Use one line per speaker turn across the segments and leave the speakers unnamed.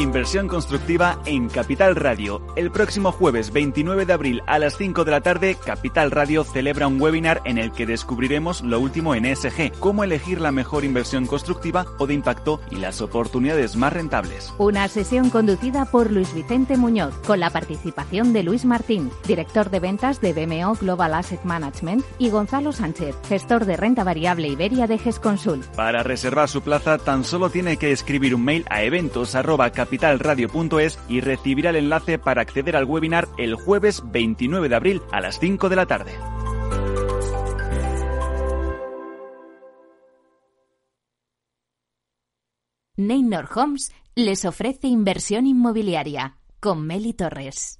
Inversión constructiva en Capital Radio. El próximo jueves 29 de abril a las 5 de la tarde, Capital Radio celebra un webinar en el que descubriremos lo último en ESG, cómo elegir la mejor inversión constructiva o de impacto y las oportunidades más rentables.
Una sesión conducida por Luis Vicente Muñoz, con la participación de Luis Martín, director de ventas de BMO Global Asset Management, y Gonzalo Sánchez, gestor de renta variable Iberia de GESConsul.
Para reservar su plaza, tan solo tiene que escribir un mail a eventos capitalradio.es y recibirá el enlace para acceder al webinar el jueves 29 de abril a las 5 de la tarde.
Neynor Homes les ofrece inversión inmobiliaria con Meli Torres.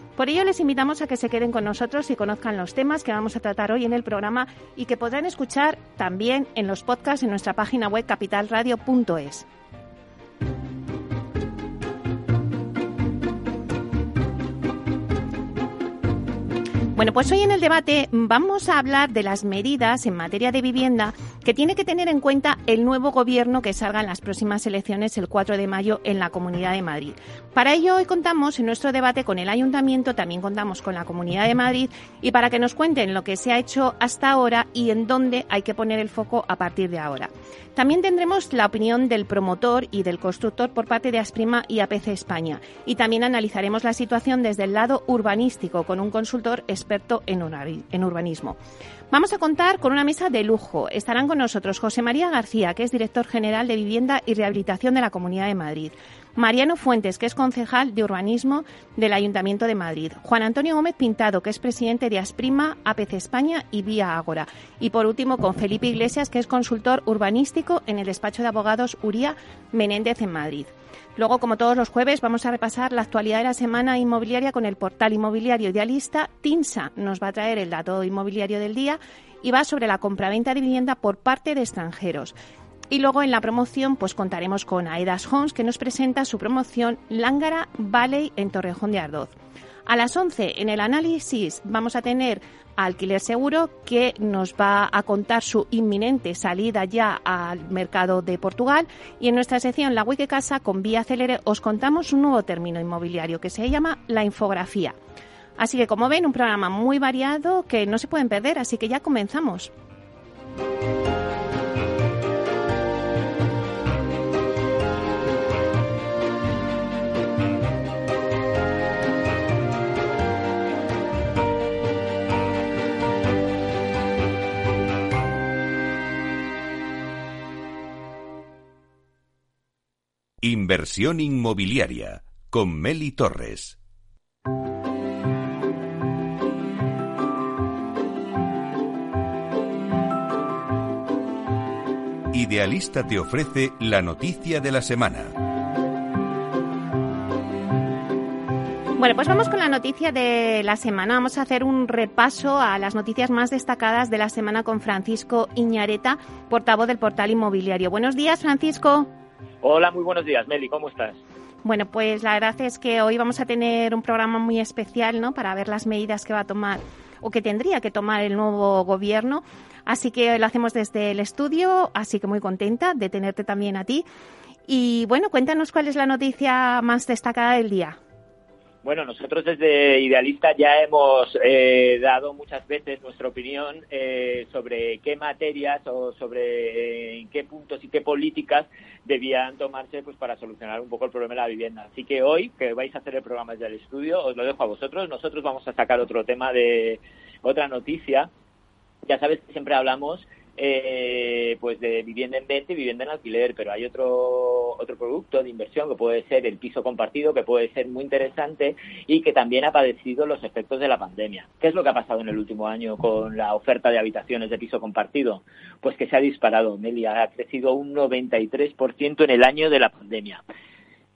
Por ello les invitamos a que se queden con nosotros y conozcan los temas que vamos a tratar hoy en el programa y que podrán escuchar también en los podcasts en nuestra página web capitalradio.es. Bueno, pues hoy en el debate vamos a hablar de las medidas en materia de vivienda que tiene que tener en cuenta el nuevo gobierno que salga en las próximas elecciones el 4 de mayo en la Comunidad de Madrid. Para ello hoy contamos en nuestro debate con el Ayuntamiento, también contamos con la Comunidad de Madrid y para que nos cuenten lo que se ha hecho hasta ahora y en dónde hay que poner el foco a partir de ahora. También tendremos la opinión del promotor y del constructor por parte de Asprima y APC España. Y también analizaremos la situación desde el lado urbanístico con un consultor en urbanismo. Vamos a contar con una mesa de lujo. Estarán con nosotros José María García, que es director general de Vivienda y Rehabilitación de la Comunidad de Madrid. Mariano Fuentes, que es concejal de urbanismo del Ayuntamiento de Madrid. Juan Antonio Gómez Pintado, que es presidente de Asprima, APC España y Vía Ágora. Y por último, con Felipe Iglesias, que es consultor urbanístico en el despacho de abogados Uría Menéndez en Madrid. Luego, como todos los jueves, vamos a repasar la actualidad de la semana inmobiliaria con el portal inmobiliario idealista. TINSA nos va a traer el dato inmobiliario del día y va sobre la compraventa de vivienda por parte de extranjeros. Y luego en la promoción pues contaremos con Aedas Homes que nos presenta su promoción Lángara Valley en Torrejón de Ardoz. A las 11 en el análisis vamos a tener a Alquiler Seguro que nos va a contar su inminente salida ya al mercado de Portugal y en nuestra sección La Wiki Casa con Vía Celere os contamos un nuevo término inmobiliario que se llama la infografía. Así que como ven un programa muy variado que no se pueden perder, así que ya comenzamos.
Inversión inmobiliaria con Meli Torres. Idealista te ofrece la noticia de la semana.
Bueno, pues vamos con la noticia de la semana. Vamos a hacer un repaso a las noticias más destacadas de la semana con Francisco Iñareta, portavoz del portal inmobiliario. Buenos días, Francisco.
Hola, muy buenos días, Meli, ¿cómo estás?
Bueno, pues la verdad es que hoy vamos a tener un programa muy especial, ¿no? Para ver las medidas que va a tomar o que tendría que tomar el nuevo gobierno. Así que lo hacemos desde el estudio, así que muy contenta de tenerte también a ti. Y bueno, cuéntanos cuál es la noticia más destacada del día.
Bueno, nosotros desde Idealista ya hemos eh, dado muchas veces nuestra opinión eh, sobre qué materias o sobre eh, qué puntos y qué políticas debían tomarse pues para solucionar un poco el problema de la vivienda. Así que hoy, que vais a hacer el programa desde el estudio, os lo dejo a vosotros. Nosotros vamos a sacar otro tema de otra noticia. Ya sabes que siempre hablamos eh, pues de vivienda en venta y vivienda en alquiler, pero hay otro, otro producto de inversión que puede ser el piso compartido, que puede ser muy interesante y que también ha padecido los efectos de la pandemia. ¿Qué es lo que ha pasado en el último año con la oferta de habitaciones de piso compartido? Pues que se ha disparado, Melia, ha crecido un 93% en el año de la pandemia.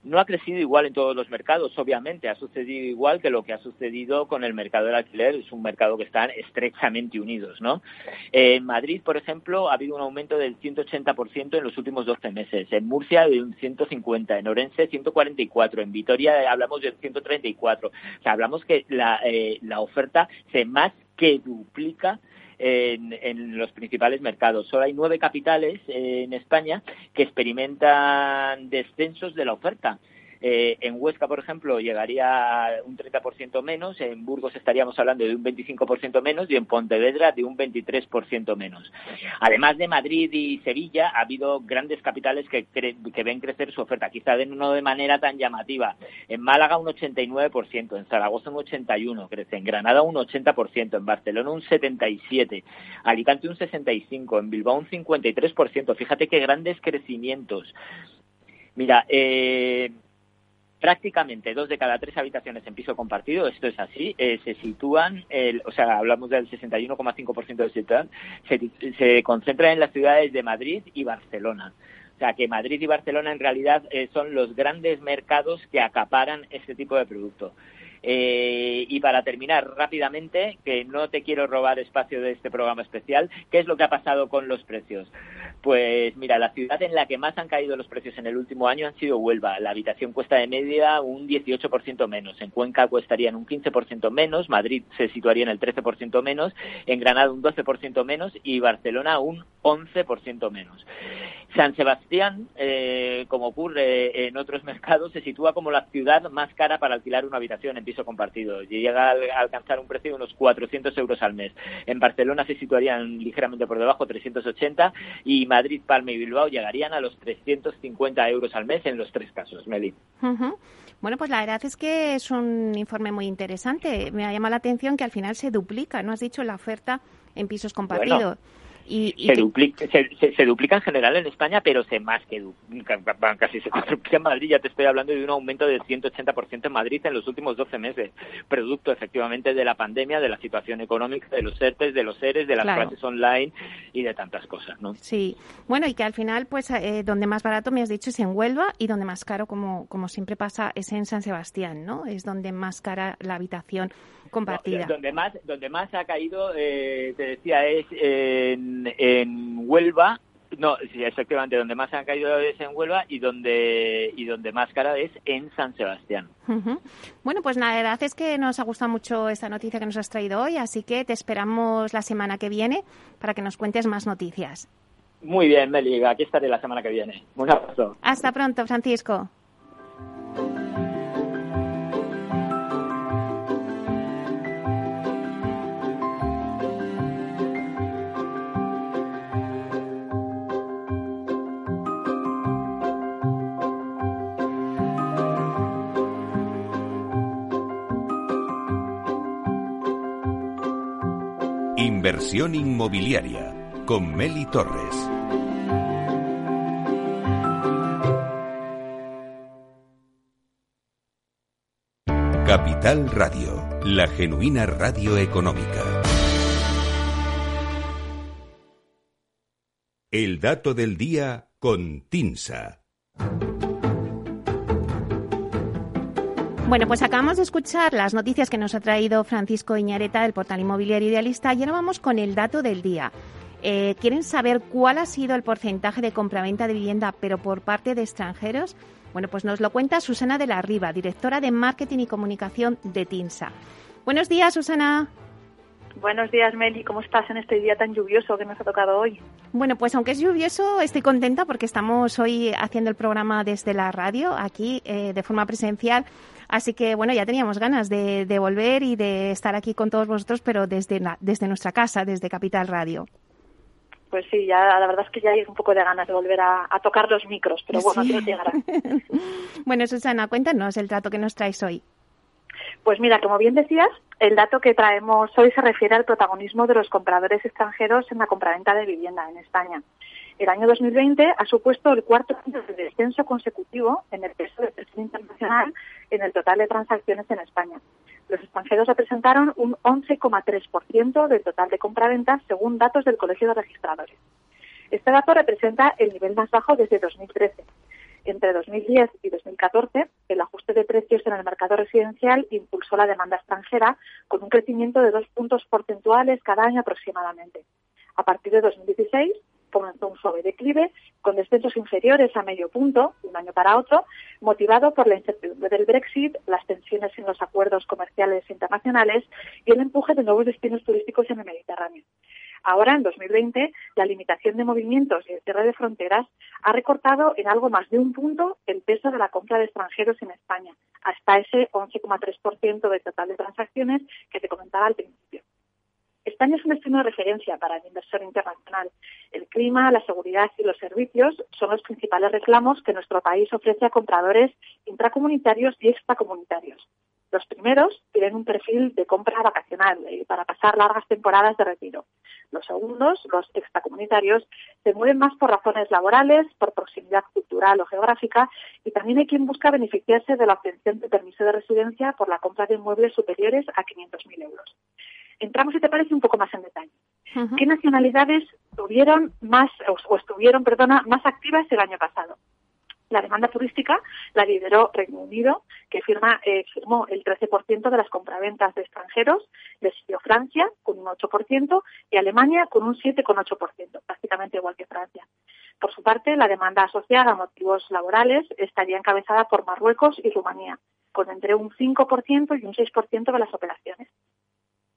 No ha crecido igual en todos los mercados, obviamente, ha sucedido igual que lo que ha sucedido con el mercado del alquiler, es un mercado que están estrechamente unidos, ¿no? En Madrid, por ejemplo, ha habido un aumento del 180% en los últimos 12 meses, en Murcia de un 150, en Orense 144, en Vitoria hablamos del 134, o sea, hablamos que la, eh, la oferta se más que duplica en, los principales mercados. Solo hay nueve capitales en España que experimentan descensos de la oferta. Eh, en Huesca, por ejemplo, llegaría un 30% menos, en Burgos estaríamos hablando de un 25% menos y en Pontevedra de un 23% menos. Además de Madrid y Sevilla, ha habido grandes capitales que, que ven crecer su oferta, quizá de, no de manera tan llamativa. En Málaga un 89%, en Zaragoza un 81%, crece en Granada un 80%, en Barcelona un 77%, Alicante un 65%, en Bilbao un 53%. Fíjate qué grandes crecimientos. Mira, eh, prácticamente dos de cada tres habitaciones en piso compartido, esto es así, eh, se sitúan, el, o sea, hablamos del 61,5% del sector, se, se concentran en las ciudades de Madrid y Barcelona. O sea, que Madrid y Barcelona en realidad eh, son los grandes mercados que acaparan este tipo de producto. Eh, y para terminar rápidamente, que no te quiero robar espacio de este programa especial, ¿qué es lo que ha pasado con los precios? Pues mira, la ciudad en la que más han caído los precios en el último año han sido Huelva. La habitación cuesta de media un 18% menos. En Cuenca cuestarían un 15% menos. Madrid se situaría en el 13% menos. En Granada un 12% menos. Y Barcelona un 11% menos. San Sebastián, eh, como ocurre en otros mercados, se sitúa como la ciudad más cara para alquilar una habitación en piso compartido. Llega a alcanzar un precio de unos 400 euros al mes. En Barcelona se situarían ligeramente por debajo, 380, y Madrid, Palma y Bilbao llegarían a los 350 euros al mes en los tres casos, Meli.
Bueno, pues la verdad es que es un informe muy interesante. Me ha llamado la atención que al final se duplica, ¿no has dicho, la oferta en pisos compartidos?
Se, duplica, se, duplica en general en España, pero se más que casi se duplica en Madrid. Ya te estoy hablando de un aumento del 180% en Madrid en los últimos 12 meses, producto efectivamente de la pandemia, de la situación económica, de los ERTES, de los ERES, de las clases online y de tantas cosas, ¿no?
Sí. Bueno, y que al final, pues, eh, donde más barato me has dicho es en Huelva y donde más caro, como, como siempre pasa, es en San Sebastián, ¿no? Es donde más cara la habitación compartida.
donde más donde más ha caído, eh, te decía, es en, en Huelva. No, sí, efectivamente, donde más ha caído es en Huelva y donde y donde más cara es en San Sebastián.
Bueno, pues la verdad es que nos ha gustado mucho esta noticia que nos has traído hoy, así que te esperamos la semana que viene para que nos cuentes más noticias.
Muy bien, Meli, aquí estaré la semana que viene. Un abrazo.
Hasta pronto, Francisco.
Inversión inmobiliaria con Meli Torres. Capital Radio, la genuina radio económica. El dato del día con Tinsa.
Bueno, pues acabamos de escuchar las noticias que nos ha traído Francisco Iñareta del portal inmobiliario idealista y ahora vamos con el dato del día. Eh, ¿Quieren saber cuál ha sido el porcentaje de compraventa de vivienda, pero por parte de extranjeros? Bueno, pues nos lo cuenta Susana de la Riva, directora de Marketing y Comunicación de TINSA. Buenos días, Susana.
Buenos días, Meli. ¿Cómo estás en este día tan lluvioso que nos ha tocado hoy?
Bueno, pues aunque es lluvioso, estoy contenta porque estamos hoy haciendo el programa desde la radio, aquí eh, de forma presencial. Así que, bueno, ya teníamos ganas de, volver y de estar aquí con todos vosotros, pero desde, desde nuestra casa, desde Capital Radio.
Pues sí, ya la verdad es que ya hay un poco de ganas de volver a, tocar los micros, pero bueno, sí. llegará.
bueno, Susana, cuéntanos el trato que nos traes hoy.
Pues mira, como bien decías, el dato que traemos hoy se refiere al protagonismo de los compradores extranjeros en la compraventa de vivienda en España. El año 2020 ha supuesto el cuarto año de descenso consecutivo en el peso del precio internacional en el total de transacciones en España. Los extranjeros representaron un 11,3% del total de compraventas según datos del Colegio de Registradores. Este dato representa el nivel más bajo desde 2013 entre 2010 y 2014, el ajuste de precios en el mercado residencial impulsó la demanda extranjera con un crecimiento de dos puntos porcentuales cada año aproximadamente. A partir de 2016 comenzó un suave declive con descensos inferiores a medio punto un año para otro, motivado por la incertidumbre del Brexit, las tensiones en los acuerdos comerciales internacionales y el empuje de nuevos destinos turísticos en el Mediterráneo. Ahora, en 2020, la limitación de movimientos y el cierre de fronteras ha recortado en algo más de un punto el peso de la compra de extranjeros en España, hasta ese 11,3% del total de transacciones que te comentaba al principio. España es un destino de referencia para el inversor internacional. El clima, la seguridad y los servicios son los principales reclamos que nuestro país ofrece a compradores intracomunitarios y extracomunitarios. Los primeros tienen un perfil de compra vacacional eh, para pasar largas temporadas de retiro. Los segundos, los extracomunitarios, se mueven más por razones laborales, por proximidad cultural o geográfica y también hay quien busca beneficiarse de la obtención de permiso de residencia por la compra de inmuebles superiores a 500.000 euros. Entramos, si te parece, un poco más en detalle. ¿Qué nacionalidades tuvieron más o estuvieron, perdona, más activas el año pasado? La demanda turística la lideró Reino Unido, que firma, eh, firmó el 13% de las compraventas de extranjeros, le siguió Francia con un 8% y Alemania con un 7,8%, prácticamente igual que Francia. Por su parte, la demanda asociada a motivos laborales estaría encabezada por Marruecos y Rumanía, con entre un 5% y un 6% de las operaciones.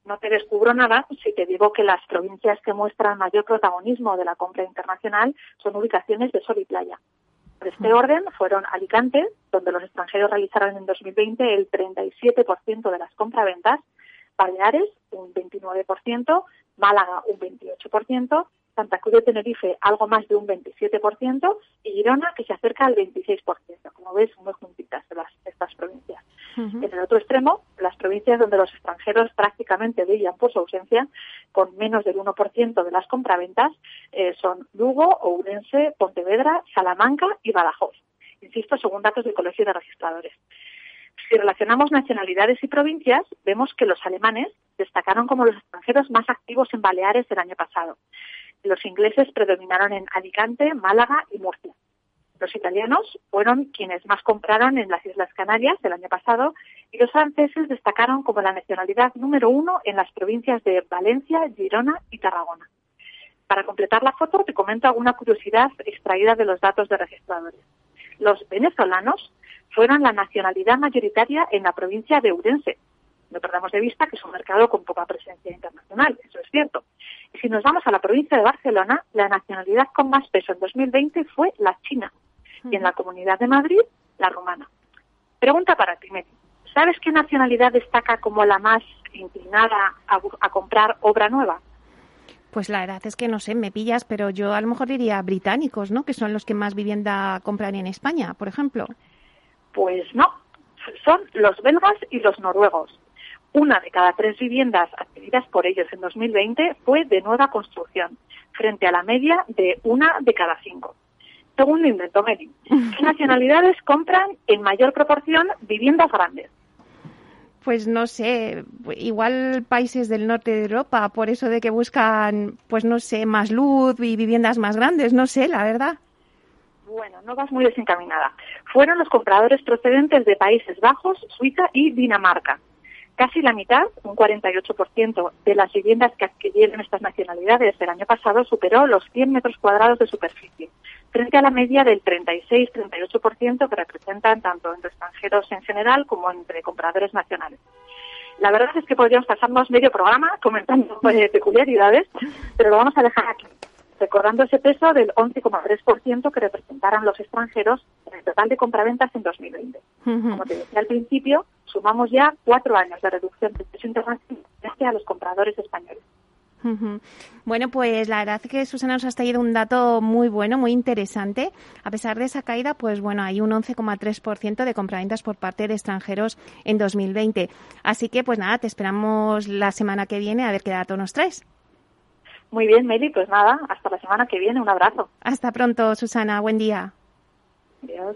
No te descubro nada si te digo que las provincias que muestran mayor protagonismo de la compra internacional son ubicaciones de sol y playa. Por este orden fueron Alicante, donde los extranjeros realizaron en 2020 el 37% de las compraventas, Baleares un 29%, Málaga un 28%, Santa Cruz de Tenerife algo más de un 27% y Girona que se acerca al 26%. Como ves, muy juntitas estas provincias. En el otro extremo, las provincias donde los extranjeros prácticamente brillan por su ausencia, con menos del 1% de las compraventas, eh, son Lugo, Ourense, Pontevedra, Salamanca y Badajoz. Insisto, según datos del Colegio de Registradores. Si relacionamos nacionalidades y provincias, vemos que los alemanes destacaron como los extranjeros más activos en Baleares el año pasado. Los ingleses predominaron en Alicante, Málaga y Murcia. Los italianos fueron quienes más compraron en las Islas Canarias el año pasado y los franceses destacaron como la nacionalidad número uno en las provincias de Valencia, Girona y Tarragona. Para completar la foto, te comento alguna curiosidad extraída de los datos de registradores. Los venezolanos fueron la nacionalidad mayoritaria en la provincia de Urense. No perdamos de vista que es un mercado con poca presencia internacional, eso es cierto. Y si nos vamos a la provincia de Barcelona, la nacionalidad con más peso en 2020 fue la china, y en la Comunidad de Madrid, la rumana. Pregunta para ti. ¿Sabes qué nacionalidad destaca como la más inclinada a, comprar obra nueva?
Pues la verdad es que no sé, me pillas, pero yo a lo mejor diría británicos, ¿no? Que son los que más vivienda compran en España, por ejemplo.
Pues no, son los belgas y los noruegos. Una de cada tres viviendas adquiridas por ellos en 2020 fue de nueva construcción, frente a la media de una de cada cinco segundo invento, Meli. ¿Qué nacionalidades compran en mayor proporción viviendas grandes?
Pues no sé, igual países del norte de Europa, por eso de que buscan, pues no sé, más luz y viviendas más grandes, no sé, la verdad.
Bueno, no vas muy desencaminada. Fueron los compradores procedentes de Países Bajos, Suiza y Dinamarca. Casi la mitad, un 48% de las viviendas que adquirieron estas nacionalidades el año pasado superó los 100 metros cuadrados de superficie, frente a la media del 36-38% que representan tanto entre extranjeros en general como entre compradores nacionales. La verdad es que podríamos pasarnos medio programa comentando eh, peculiaridades, pero lo vamos a dejar aquí, recordando ese peso del 11,3% que representaron los extranjeros en el total de compraventas en 2020. Como te decía al principio, sumamos ya cuatro años de reducción del peso internacional a los compradores españoles.
Bueno, pues la verdad es que Susana nos ha traído un dato muy bueno, muy interesante. A pesar de esa caída, pues bueno, hay un 11,3% de compraventas por parte de extranjeros en 2020. Así que, pues nada, te esperamos la semana que viene a ver qué dato nos traes.
Muy bien, Meli, pues nada, hasta la semana que viene. Un abrazo.
Hasta pronto, Susana. Buen día.
Adiós.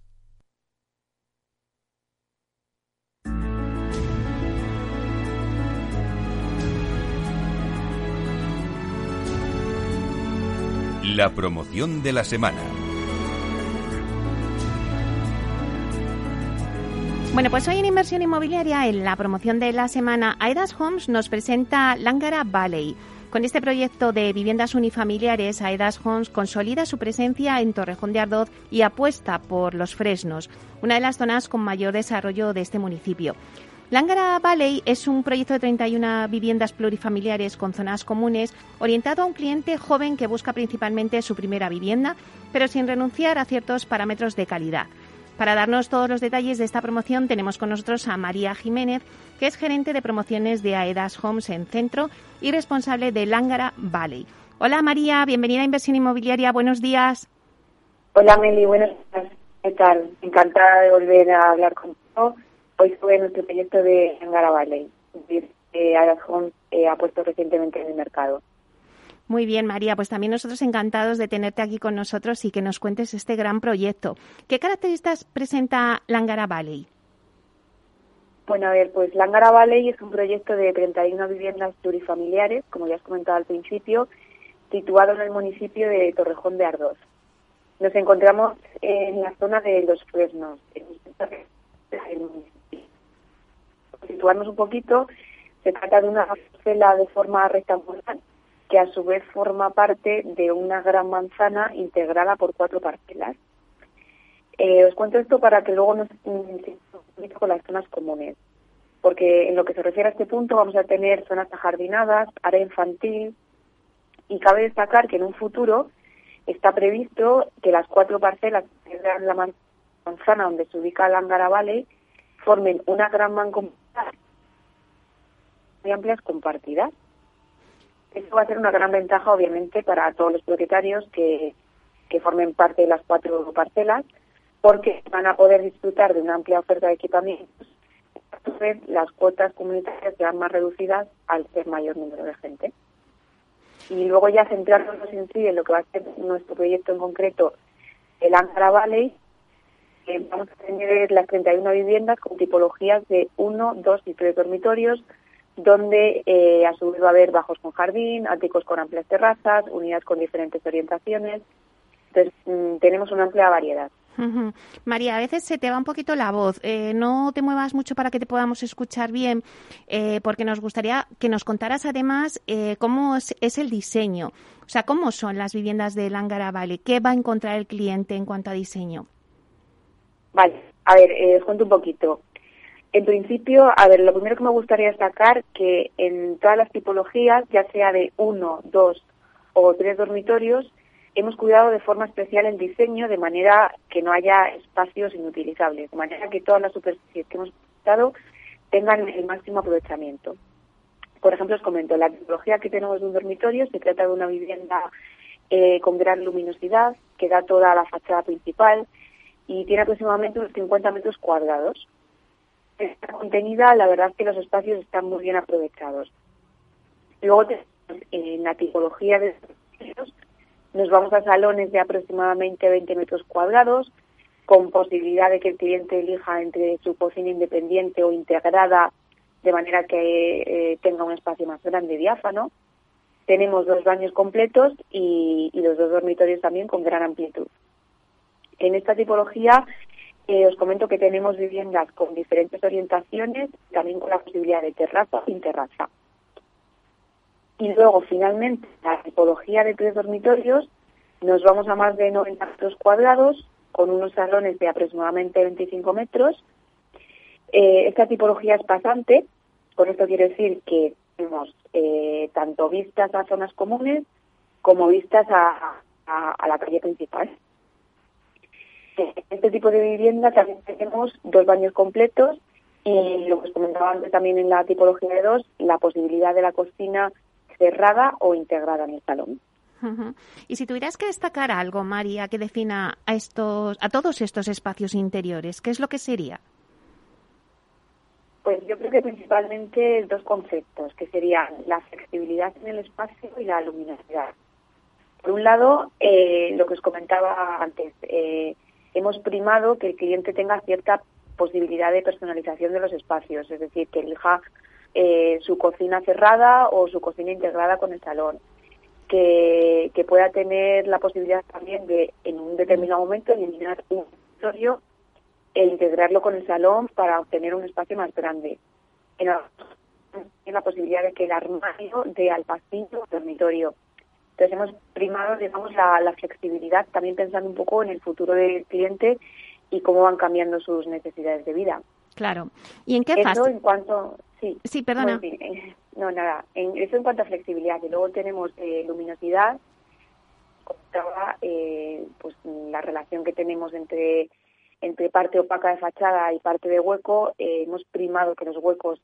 La promoción de la semana.
Bueno, pues hoy en Inversión Inmobiliaria, en la promoción de la semana, Aedas Homes nos presenta Langara Valley. Con este proyecto de viviendas unifamiliares, Aedas Homes consolida su presencia en Torrejón de Ardoz y apuesta por los Fresnos, una de las zonas con mayor desarrollo de este municipio. Langara Valley es un proyecto de 31 viviendas plurifamiliares con zonas comunes orientado a un cliente joven que busca principalmente su primera vivienda, pero sin renunciar a ciertos parámetros de calidad. Para darnos todos los detalles de esta promoción tenemos con nosotros a María Jiménez, que es gerente de promociones de Aedas Homes en Centro y responsable de Langara Valley. Hola María, bienvenida a Inversión Inmobiliaria, buenos días.
Hola Meli, buenos días. ¿Qué tal? Encantada de volver a hablar contigo Hoy en nuestro proyecto de Angara Valley, que eh, eh, ha puesto recientemente en el mercado.
Muy bien, María. Pues también nosotros encantados de tenerte aquí con nosotros y que nos cuentes este gran proyecto. ¿Qué características presenta Langara Valley?
Bueno, a ver, pues Langara Valley es un proyecto de 31 viviendas plurifamiliares, como ya has comentado al principio, situado en el municipio de Torrejón de Ardoz. Nos encontramos en la zona de Los Fresnos, en el municipio situarnos un poquito, se trata de una parcela de forma rectangular que a su vez forma parte de una gran manzana integrada por cuatro parcelas. Eh, os cuento esto para que luego nos con las zonas comunes, porque en lo que se refiere a este punto vamos a tener zonas ajardinadas, área infantil, y cabe destacar que en un futuro está previsto que las cuatro parcelas que integran la manzana donde se ubica el Angara Valley formen una gran mancomunidad muy amplias compartidas. Esto va a ser una gran ventaja, obviamente, para todos los propietarios que, que formen parte de las cuatro parcelas, porque van a poder disfrutar de una amplia oferta de equipamientos. Entonces, las cuotas comunitarias serán más reducidas al ser mayor número de gente. Y luego ya centrarnos en sí en lo que va a ser nuestro proyecto en concreto, el Ankara Valley, vamos a tener las 31 viviendas con tipologías de 1, 2 y 3 dormitorios, donde eh, a su vez va a haber bajos con jardín, áticos con amplias terrazas, unidades con diferentes orientaciones. Entonces, mm, tenemos una amplia variedad.
María, a veces se te va un poquito la voz. Eh, no te muevas mucho para que te podamos escuchar bien, eh, porque nos gustaría que nos contaras además cómo es, es, el diseño. O sea, cómo son las viviendas de Langara Valley. ¿Qué va a encontrar el cliente en cuanto a diseño?
Vale, a ver, eh, os cuento un poquito. En principio, a ver, lo primero que me gustaría destacar que en todas las tipologías, ya sea de uno, dos o tres dormitorios, hemos cuidado de forma especial el diseño de manera que no haya espacios inutilizables, de manera que todas las superficies que hemos dado tengan el máximo aprovechamiento. Por ejemplo, os comento, la tipología que tenemos de un dormitorio se trata de una vivienda eh, con gran luminosidad que da toda la fachada principal, y tiene aproximadamente unos 50 metros cuadrados. Está contenida, la verdad es que los espacios están muy bien aprovechados. Luego, en la tipología de nos vamos a salones de aproximadamente 20 metros cuadrados, con posibilidad de que el cliente elija entre su cocina independiente o integrada, de manera que eh, tenga un espacio más grande, diáfano. Tenemos dos baños completos y, los dos dormitorios también con gran amplitud. En esta tipología eh, os comento que tenemos viviendas con diferentes orientaciones, también con la posibilidad de terraza sin terraza. Y luego, finalmente, la tipología de tres dormitorios, nos vamos a más de 90 metros cuadrados, con unos salones de aproximadamente 25 metros. Eh, esta tipología es pasante, con esto quiere decir que tenemos eh, tanto vistas a zonas comunes como vistas a, la calle principal. En este tipo de vivienda también tenemos dos baños completos y lo que os comentaba antes también en la tipología de dos, la posibilidad de la cocina cerrada o integrada en el salón.
Y si tuvieras que destacar algo, María, que defina a estos, a todos estos espacios interiores, ¿qué es lo que sería?
Pues yo creo que principalmente dos conceptos, que serían la flexibilidad en el espacio y la luminosidad. Por un lado, eh, lo que os comentaba antes, eh, hemos primado que el cliente tenga cierta posibilidad de personalización de los espacios, es decir, que elija eh, su cocina cerrada o su cocina integrada con el salón. Que, pueda tener la posibilidad también de, en un determinado momento, eliminar un dormitorio e integrarlo con el salón para obtener un espacio más grande. En la, la posibilidad de que el armario dé al pasillo dormitorio. Entonces hemos primado, digamos, la, la, flexibilidad, también pensando un poco en el futuro del cliente y cómo van cambiando sus necesidades de vida.
Claro. ¿Y en qué
fase? en cuanto, Sí,
sí perdona.
Eh, no, nada. En, eso en cuanto a flexibilidad. Y luego tenemos eh, luminosidad, eh, pues la relación que tenemos entre entre parte opaca de fachada y parte de hueco. Eh, hemos primado que los huecos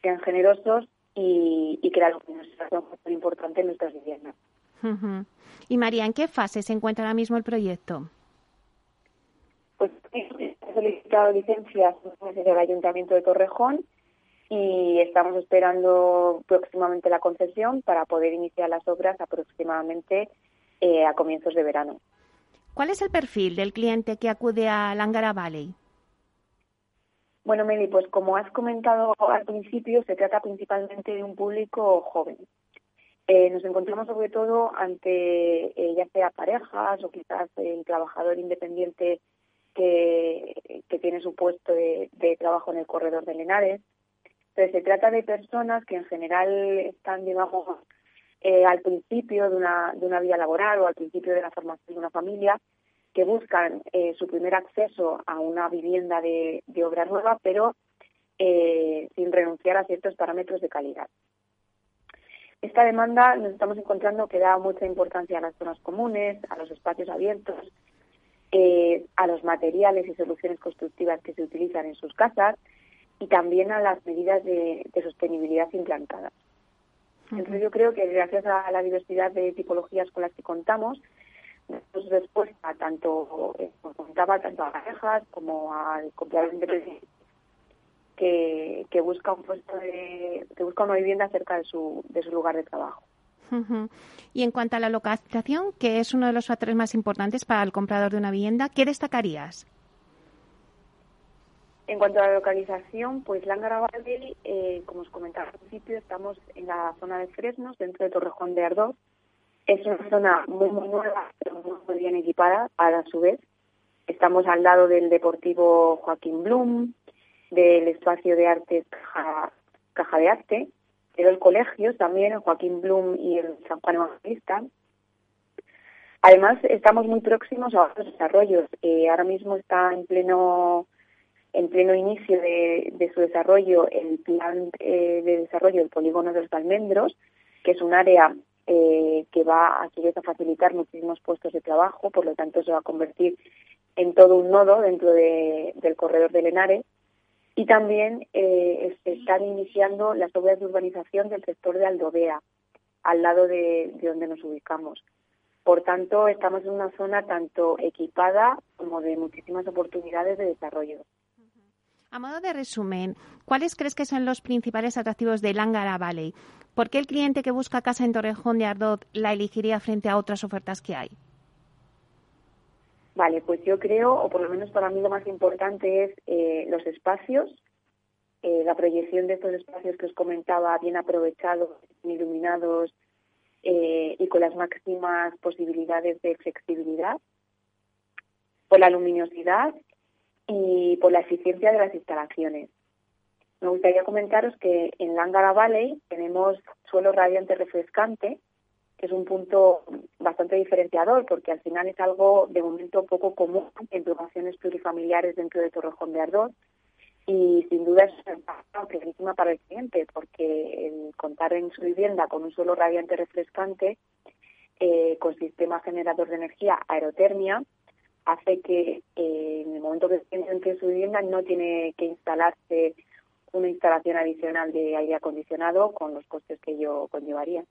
sean generosos y, que la luminosidad sea muy importante en nuestras viviendas.
Y María, ¿en qué fase se encuentra ahora mismo el proyecto?
Pues he solicitado licencias desde el Ayuntamiento de Torrejón y estamos esperando próximamente la concesión para poder iniciar las obras aproximadamente eh, a comienzos de verano.
¿Cuál es el perfil del cliente que acude a Langara Valley?
Bueno, Meli, pues como has comentado al principio, se trata principalmente de un público joven. Eh, nos encontramos sobre todo ante eh, ya sea parejas o quizás el trabajador independiente que, tiene su puesto de, trabajo en el corredor de Lenares, se trata de personas que en general están, digamos, eh, al principio de una, de una vida laboral o al principio de la formación de una familia, que buscan su primer acceso a una vivienda de, obra nueva, pero sin renunciar a ciertos parámetros de calidad. Esta demanda nos estamos encontrando que da mucha importancia a las zonas comunes, a los espacios abiertos, a los materiales y soluciones constructivas que se utilizan en sus casas y también a las medidas de, sostenibilidad implantadas. Entonces yo creo que gracias a la diversidad de tipologías con las que contamos, damos respuesta tanto, eh, contaba, tanto a parejas como al comprador independiente que, que busca un puesto de, que busca una vivienda cerca de su, de su lugar de trabajo.
Y en cuanto a la localización, que es uno de los factores más importantes para el comprador de una vivienda, ¿qué destacarías?
En cuanto a la localización, pues Lángara Valley, eh, como os comentaba al principio, estamos en la zona de Fresnos, dentro de Torrejón de Ardoz. Es una zona muy, muy nueva, pero muy bien equipada a su vez. Estamos al lado del Deportivo Joaquín Blum, del Espacio de Arte Caja, de Arte, pero el colegio también, el Joaquín Blum y el San Juan Evangelista. Además, estamos muy próximos a otros desarrollos. Eh, ahora mismo está en pleno en pleno inicio de, su desarrollo el plan eh, de desarrollo del polígono de los almendros, que es un área eh, que va a, a facilitar muchísimos puestos de trabajo, por lo tanto se va a convertir en todo un nodo dentro del corredor de Lenares. Y también eh, están iniciando las obras de urbanización del sector de Aldovea, al lado de, donde nos ubicamos. Por tanto, estamos en una zona tanto equipada como de muchísimas oportunidades de desarrollo.
A modo de resumen, ¿cuáles crees que son los principales atractivos de Lángara Valley? ¿Por qué el cliente que busca casa en Torrejón de Ardoz la elegiría frente a otras ofertas que hay?
Vale, pues yo creo, o por lo menos para mí lo más importante es eh, los espacios, eh, la proyección de estos espacios que os comentaba, bien aprovechados, iluminados eh, y con las máximas posibilidades de flexibilidad, por la luminosidad y por la eficiencia de las instalaciones. Me gustaría comentaros que en Langara Valley tenemos suelo radiante refrescante, que es un punto bastante diferenciador, porque al final es algo de momento poco común en promociones plurifamiliares dentro de Torrejón de Ardoz, y sin duda es una clarísima para el cliente, porque el contar en su vivienda con un suelo radiante refrescante, eh, con sistema generador de energía aerotermia, hace que eh, en el momento que entre en su vivienda no tiene que instalarse una instalación adicional de aire acondicionado con los costes que yo conllevaría.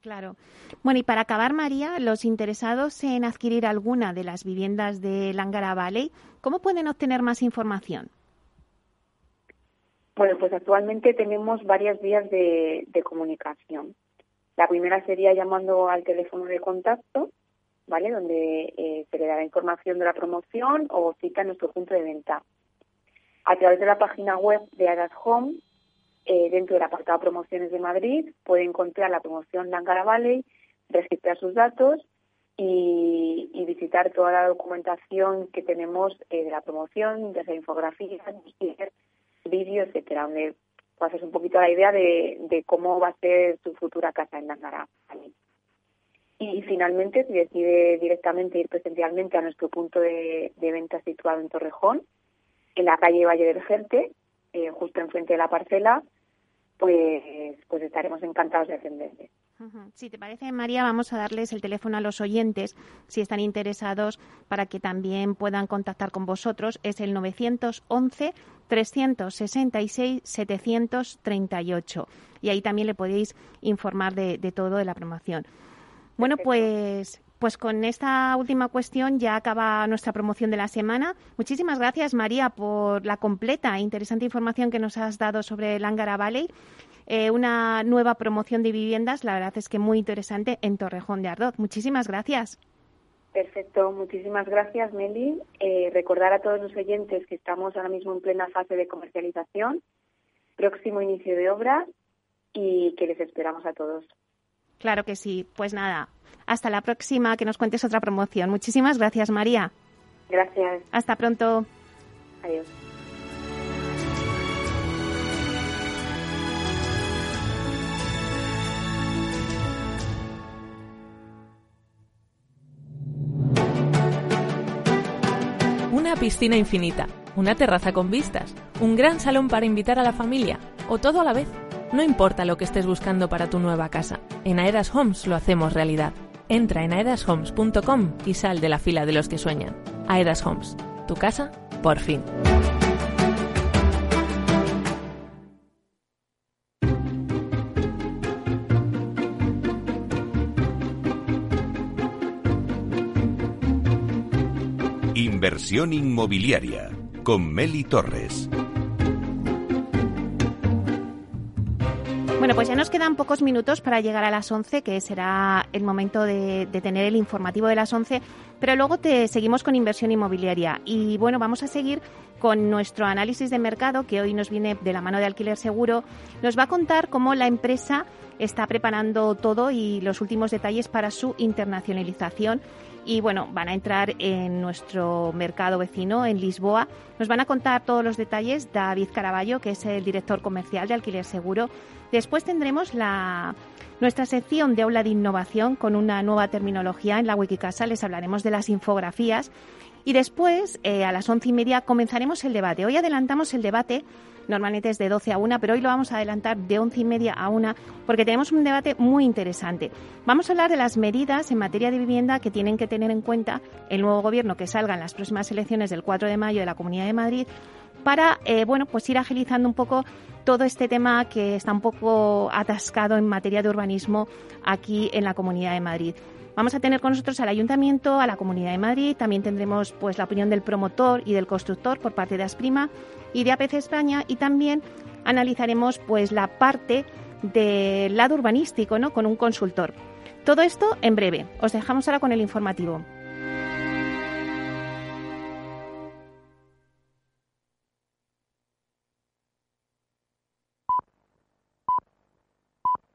Claro. Bueno, y para acabar, María, los interesados en adquirir alguna de las viviendas de Langara Valley, ¿cómo pueden obtener más información?
Bueno, pues actualmente tenemos varias vías de comunicación. La primera sería llamando al teléfono de contacto ¿vale? Donde eh, se le dará información de la promoción o cita en nuestro punto de venta. A través de la página web de Aras Home, eh, dentro del apartado Promociones de Madrid, puede encontrar la promoción Langara Valley, registrar sus datos y, visitar toda la documentación que tenemos eh, de la promoción, desde infografías, vídeos, etcétera, donde hacer un poquito la idea de, cómo va a ser su futura casa en Langara Valley. Y finalmente, si decide directamente ir presencialmente a nuestro punto de, venta situado en Torrejón, en la calle Valle del Gente, eh, justo enfrente de la parcela, pues, pues estaremos encantados de atenderle.
Si te parece, María, vamos a darles el teléfono a los oyentes si están interesados para que también puedan contactar con vosotros. Es el 911 366 738 y ahí también le podéis informar de, de todo de la promoción. Bueno, pues pues con esta última cuestión ya acaba nuestra promoción de la semana. Muchísimas gracias, María, por la completa e interesante información que nos has dado sobre el Angara Valley. Eh, una nueva promoción de viviendas, la verdad es que muy interesante en Torrejón de Ardoz. Muchísimas gracias.
Perfecto, muchísimas gracias, Meli. Eh, recordar a todos los oyentes que estamos ahora mismo en plena fase de comercialización, próximo inicio de obra y que les esperamos a todos.
Claro que sí. Pues nada, hasta la próxima, que nos cuentes otra promoción. Muchísimas gracias, María.
Gracias.
Hasta pronto.
Adiós.
Una piscina infinita, una terraza con vistas, un gran salón para invitar a la familia, o todo a la vez. No importa lo que estés buscando para tu nueva casa, en Aedas Homes lo hacemos realidad. Entra en aedashomes.com y sal de la fila de los que sueñan. Aedas Homes, tu casa, por fin.
Inversión inmobiliaria con Meli Torres.
Bueno, pues ya nos quedan pocos minutos para llegar a las 11, que será el momento de, tener el informativo de las 11, pero luego te seguimos con inversión inmobiliaria. Y bueno, vamos a seguir con nuestro análisis de mercado, que hoy nos viene de la mano de Alquiler Seguro. Nos va a contar cómo la empresa está preparando todo y los últimos detalles para su internacionalización y bueno, van a entrar en nuestro mercado vecino, en Lisboa. Nos van a contar todos los detalles David Caraballo, que es el director comercial de Alquiler Seguro. Después tendremos la, nuestra sección de aula de innovación con una nueva terminología en la Wikicasa. Les hablaremos de las infografías. Y después, eh, a las once y media, comenzaremos el debate. Hoy adelantamos el debate Normalmente es de 12 a 1, pero hoy lo vamos a adelantar de 11 y media a 1 porque tenemos un debate muy interesante. Vamos a hablar de las medidas en materia de vivienda que tienen que tener en cuenta el nuevo gobierno que salga en las próximas elecciones del 4 de mayo de la Comunidad de Madrid para eh, bueno, pues ir agilizando un poco todo este tema que está un poco atascado en materia de urbanismo aquí en la Comunidad de Madrid. Vamos a tener con nosotros al Ayuntamiento, a la Comunidad de Madrid, también tendremos pues la opinión del promotor y del constructor por parte de Asprima y de APC España y también analizaremos pues la parte del lado urbanístico, ¿no? con un consultor. Todo esto en breve. Os dejamos ahora con el informativo.